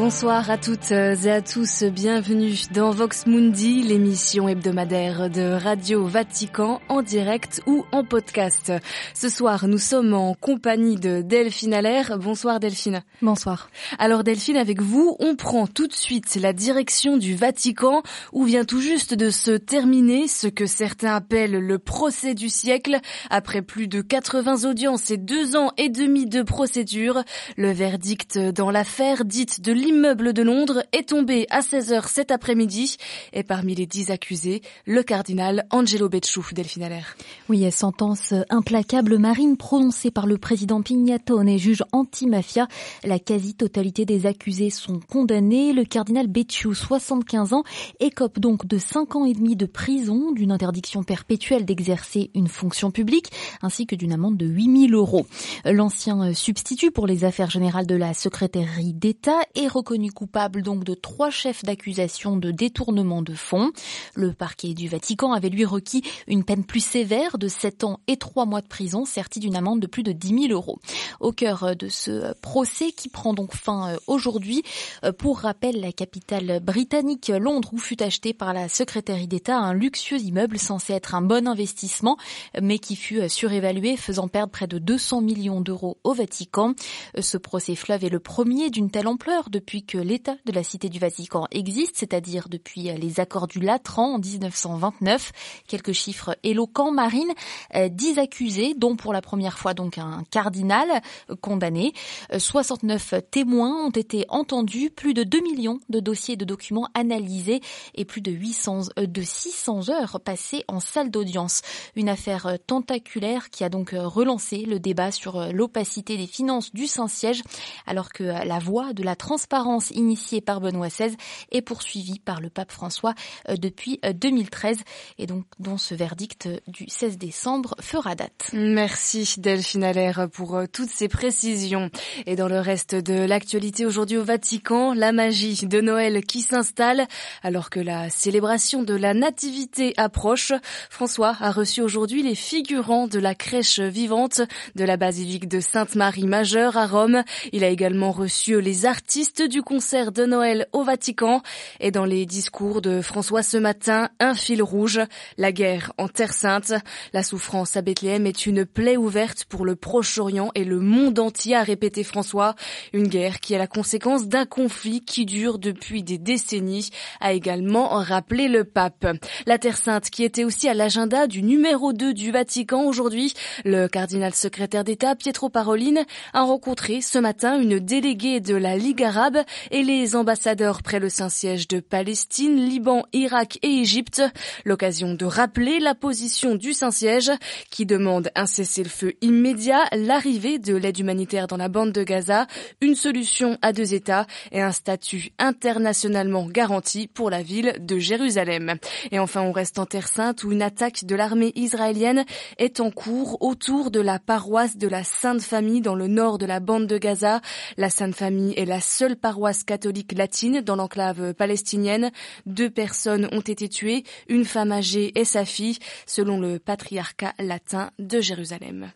Bonsoir à toutes et à tous, bienvenue dans Vox Mundi, l'émission hebdomadaire de Radio Vatican en direct ou en podcast. Ce soir, nous sommes en compagnie de Delphine Allaire. Bonsoir Delphine. Bonsoir. Alors Delphine, avec vous, on prend tout de suite la direction du Vatican où vient tout juste de se terminer ce que certains appellent le procès du siècle. Après plus de 80 audiences et deux ans et demi de procédure, le verdict dans l'affaire dite de l'immeuble de Londres est tombé à 16h cet après-midi. Et parmi les dix accusés, le cardinal Angelo Becciu, Delphine Allaire. Oui, sentence implacable marine prononcée par le président Pignatone et juge anti-mafia. La quasi-totalité des accusés sont condamnés. Le cardinal Becciu, 75 ans, écope donc de 5 ans et demi de prison, d'une interdiction perpétuelle d'exercer une fonction publique, ainsi que d'une amende de 8000 euros. L'ancien substitut pour les affaires générales de la secrétaire d'État est reconnu coupable donc de trois chefs d'accusation de détournement de fonds. Le parquet du Vatican avait lui requis une peine plus sévère de 7 ans et 3 mois de prison, sertie d'une amende de plus de 10 000 euros. Au cœur de ce procès qui prend donc fin aujourd'hui, pour rappel, la capitale britannique, Londres, où fut acheté par la secrétaire d'État un luxueux immeuble censé être un bon investissement, mais qui fut surévalué, faisant perdre près de 200 millions d'euros au Vatican. Ce procès fleuve est le premier d'une telle ampleur depuis que l'État de la Cité du Vatican existe, c'est-à-dire depuis les accords du Latran en 1929. Quelques chiffres éloquents, Marine, 10 accusés, dont pour la première fois donc un cardinal condamné. 69 témoins ont été entendus, plus de 2 millions de dossiers et de documents analysés et plus de 800, de 600 heures passées en salle d'audience. Une affaire tentaculaire qui a donc relancé le débat sur l'opacité des finances du Saint-Siège, alors que la voie de la transparence initiée par Benoît XVI est poursuivie par le pape François depuis 2013 et donc dont ce verdict du 16 décembre fera date. Merci Delphine Allaire pour toutes ces précisions. Et dans le reste de l'actualité aujourd'hui au Vatican, la magie de Noël qui s'installe alors que la célébration de la nativité approche. François a reçu aujourd'hui les figurants de la crèche vivante de la basilique de Sainte-Marie Majeure à Rome. Il a également reçu les artistes du concert de Noël au Vatican. Et dans les discours de François ce matin, un fil rouge, la guerre en Terre Sainte. La souffrance à Bethléem est une plaie ouverte pour le Proche-Orient et le monde entier, a répété François. Une guerre qui est la conséquence d'un conflit qui dure depuis des décennies, a également rappelé le pape. La Terre Sainte qui était aussi à l'agenda du numéro 2 du Vatican aujourd'hui. Le cardinal secrétaire d'État Pietro Parolin a rencontré ce matin une déléguée de la Ligue arabe et les ambassadeurs près le Saint-Siège de Palestine, Liban, Irak et Égypte. L'occasion de rappeler la position du Saint-Siège qui demande un cessez-le-feu immédiat, l'arrivée de l'aide humanitaire dans la bande de Gaza, une solution à deux États et un statut internationalement garanti pour la ville de Jérusalem. Et enfin, on reste en Terre Sainte où une attaque de l'armée israélienne est en cours autour de la paroisse de la Sainte Famille dans le nord de la bande de Gaza. La Sainte Famille est la seule paroisse catholique latine dans l'enclave palestinienne. Deux personnes ont été tuées, une femme âgée et sa fille, selon le patriarcat latin de Jérusalem.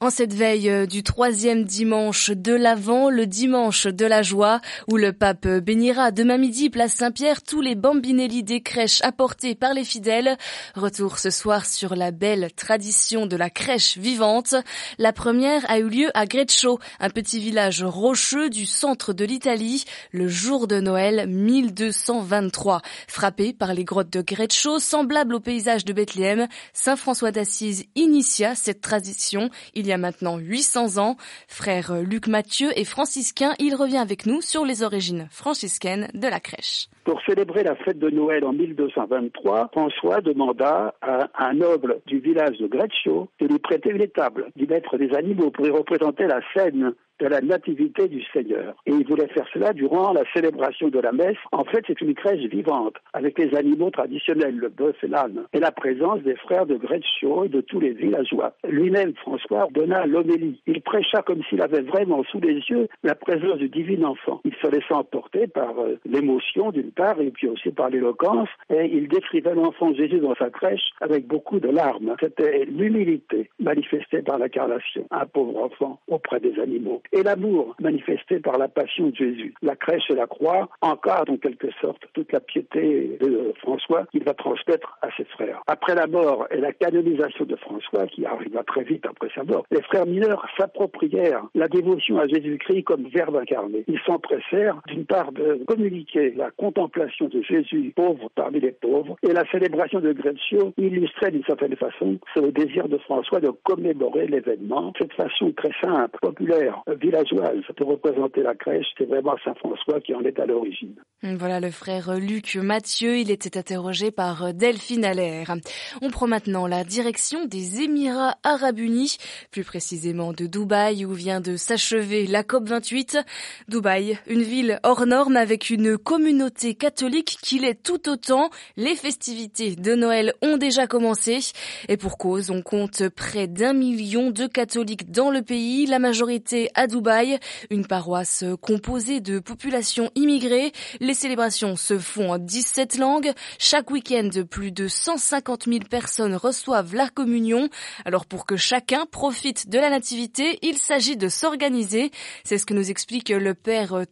En cette veille du troisième dimanche de l'Avent, le dimanche de la joie, où le pape bénira demain midi, place Saint-Pierre, tous les bambinelli des crèches apportés par les fidèles. Retour ce soir sur la belle tradition de la crèche vivante. La première a eu lieu à Greccio, un petit village rocheux du centre de l'Italie, le jour de Noël 1223. Frappé par les grottes de Greccio, semblable au paysage de Bethléem, Saint François d'Assise initia cette tradition il y a maintenant 800 ans. Frère Luc Mathieu est franciscain, il revient avec nous sur les origines franciscaines de la crèche. Pour célébrer la fête de Noël en 1223, François demanda à un noble du village de Greccio de lui prêter une étable, d'y mettre des animaux pour y représenter la scène de la nativité du Seigneur. Et il voulait faire cela durant la célébration de la messe. En fait, c'est une crèche vivante, avec les animaux traditionnels, le bœuf et l'âne, et la présence des frères de Greccio et de tous les villageois. Lui-même, François, donna l'homélie. Prêcha comme s'il avait vraiment sous les yeux la présence du divin enfant. Il se laissait emporter par euh, l'émotion d'une part et puis aussi par l'éloquence et il décrivait l'enfant Jésus dans sa crèche avec beaucoup de larmes. C'était l'humilité manifestée par l'incarnation, un pauvre enfant auprès des animaux. Et l'amour manifesté par la passion de Jésus. La crèche et la croix encadrent en quelque sorte toute la piété de François qu'il va transmettre à ses frères. Après la mort et la canonisation de François, qui arriva très vite après sa mort, les frères mineurs s'approprièrent la dévotion à Jésus-Christ comme verbe incarné. Ils s'empressèrent d'une part de communiquer la contemplation de Jésus pauvre parmi les pauvres et la célébration de Greccio illustrait d'une certaine façon ce désir de François de commémorer l'événement. Cette façon très simple, populaire, villageoise de représenter la crèche, c'est vraiment Saint François qui en est à l'origine. Voilà le frère Luc Mathieu, il était interrogé par Delphine Allaire. On prend maintenant la direction des Émirats arabes unis, plus précisément de Dubaï où vient de s'achever la COP28. Dubaï, une ville hors norme avec une communauté catholique qui l'est tout autant. Les festivités de Noël ont déjà commencé et pour cause, on compte près d'un million de catholiques dans le pays, la majorité à Dubaï, une paroisse composée de populations immigrées. Les célébrations se font en 17 langues. Chaque week-end, plus de 150 000 personnes reçoivent la communion. Alors pour que chacun profite de la nativité, il s'agit de s'organiser. C'est ce que nous explique le père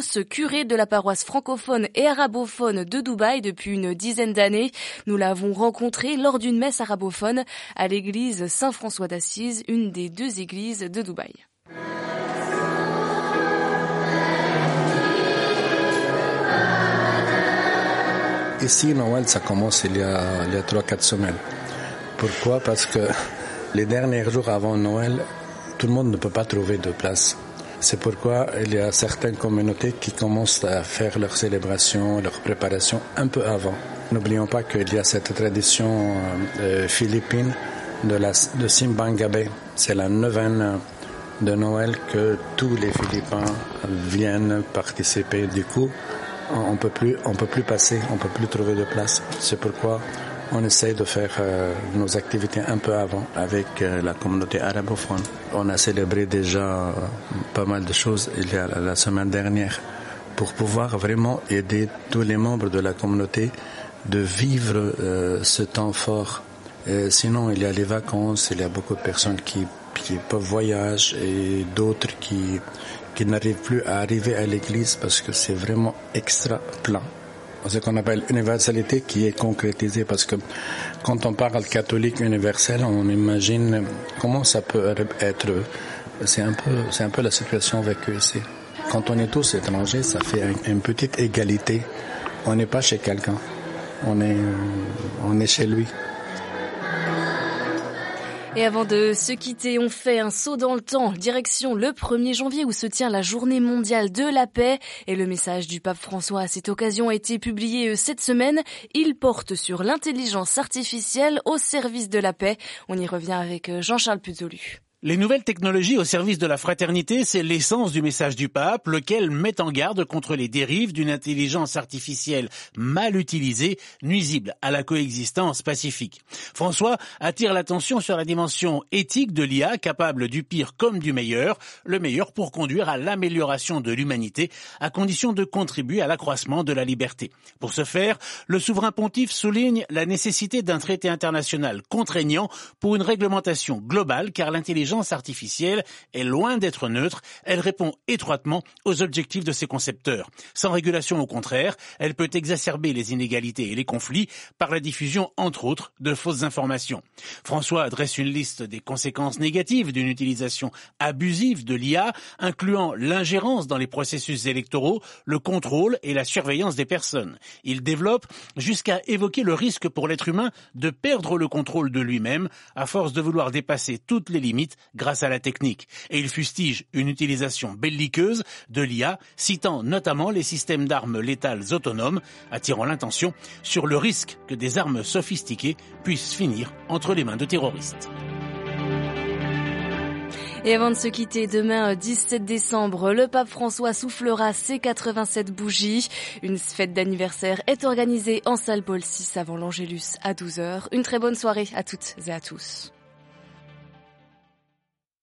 ce curé de la paroisse francophone et arabophone de Dubaï depuis une dizaine d'années. Nous l'avons rencontré lors d'une messe arabophone à l'église Saint-François d'Assise, une des deux églises de Dubaï. Ici, Noël, ça commence il y a, il y a 3-4 semaines. Pourquoi? Parce que les derniers jours avant Noël, tout le monde ne peut pas trouver de place. C'est pourquoi il y a certaines communautés qui commencent à faire leur célébration, leur préparation un peu avant. N'oublions pas qu'il y a cette tradition euh, philippine de, la, de Simbangabe. C'est la neuvaine de Noël que tous les Philippins viennent participer. Du coup, on peut plus, peut plus passer, on peut plus trouver de place. C'est pourquoi on essaie de faire euh, nos activités un peu avant avec euh, la communauté arabophone. On a célébré déjà euh, pas mal de choses il y a la semaine dernière pour pouvoir vraiment aider tous les membres de la communauté de vivre ce temps fort. sinon, il y a les vacances, il y a beaucoup de personnes qui, qui peuvent voyager et d'autres qui, qui n'arrivent plus à arriver à l'église parce que c'est vraiment extra plein ce qu'on appelle universalité qui est concrétisée parce que quand on parle catholique universel, on imagine comment ça peut être. C'est un peu, c'est un peu la situation vécue ici. Quand on est tous étrangers, ça fait une petite égalité. On n'est pas chez quelqu'un, on est, on est chez lui. Et avant de se quitter, on fait un saut dans le temps, direction le 1er janvier où se tient la journée mondiale de la paix. Et le message du pape François à cette occasion a été publié euh, cette semaine. Il porte sur l'intelligence artificielle au service de la paix. On y revient avec euh, Jean-Charles Puzolu. Les nouvelles technologies au service de la fraternité, c'est l'essence du message du pape, lequel met en garde contre les dérives d'une intelligence artificielle mal utilisée, nuisible à la coexistence pacifique. François attire l'attention sur la dimension éthique de l'IA, capable du pire comme du meilleur, le meilleur pour conduire à l'amélioration de l'humanité, à condition de contribuer à l'accroissement de la liberté. Pour ce faire, le souverain pontife souligne la nécessité d'un traité international contraignant pour une réglementation globale, car l'intelligence artificielle est loin d'être neutre, elle répond étroitement aux objectifs de ses concepteurs. Sans régulation au contraire, elle peut exacerber les inégalités et les conflits par la diffusion, entre autres, de fausses informations. François adresse une liste des conséquences négatives d'une utilisation abusive de l'IA, incluant l'ingérence dans les processus électoraux, le contrôle et la surveillance des personnes. Il développe jusqu'à évoquer le risque pour l'être humain de perdre le contrôle de lui-même à force de vouloir dépasser toutes les limites grâce à la technique. Et il fustige une utilisation belliqueuse de l'IA, citant notamment les systèmes d'armes létales autonomes, attirant l'intention sur le risque que des armes sophistiquées puissent finir entre les mains de terroristes. Et avant de se quitter, demain 17 décembre, le pape François soufflera ses 87 bougies. Une fête d'anniversaire est organisée en salle Paul VI avant l'Angélus à 12h. Une très bonne soirée à toutes et à tous.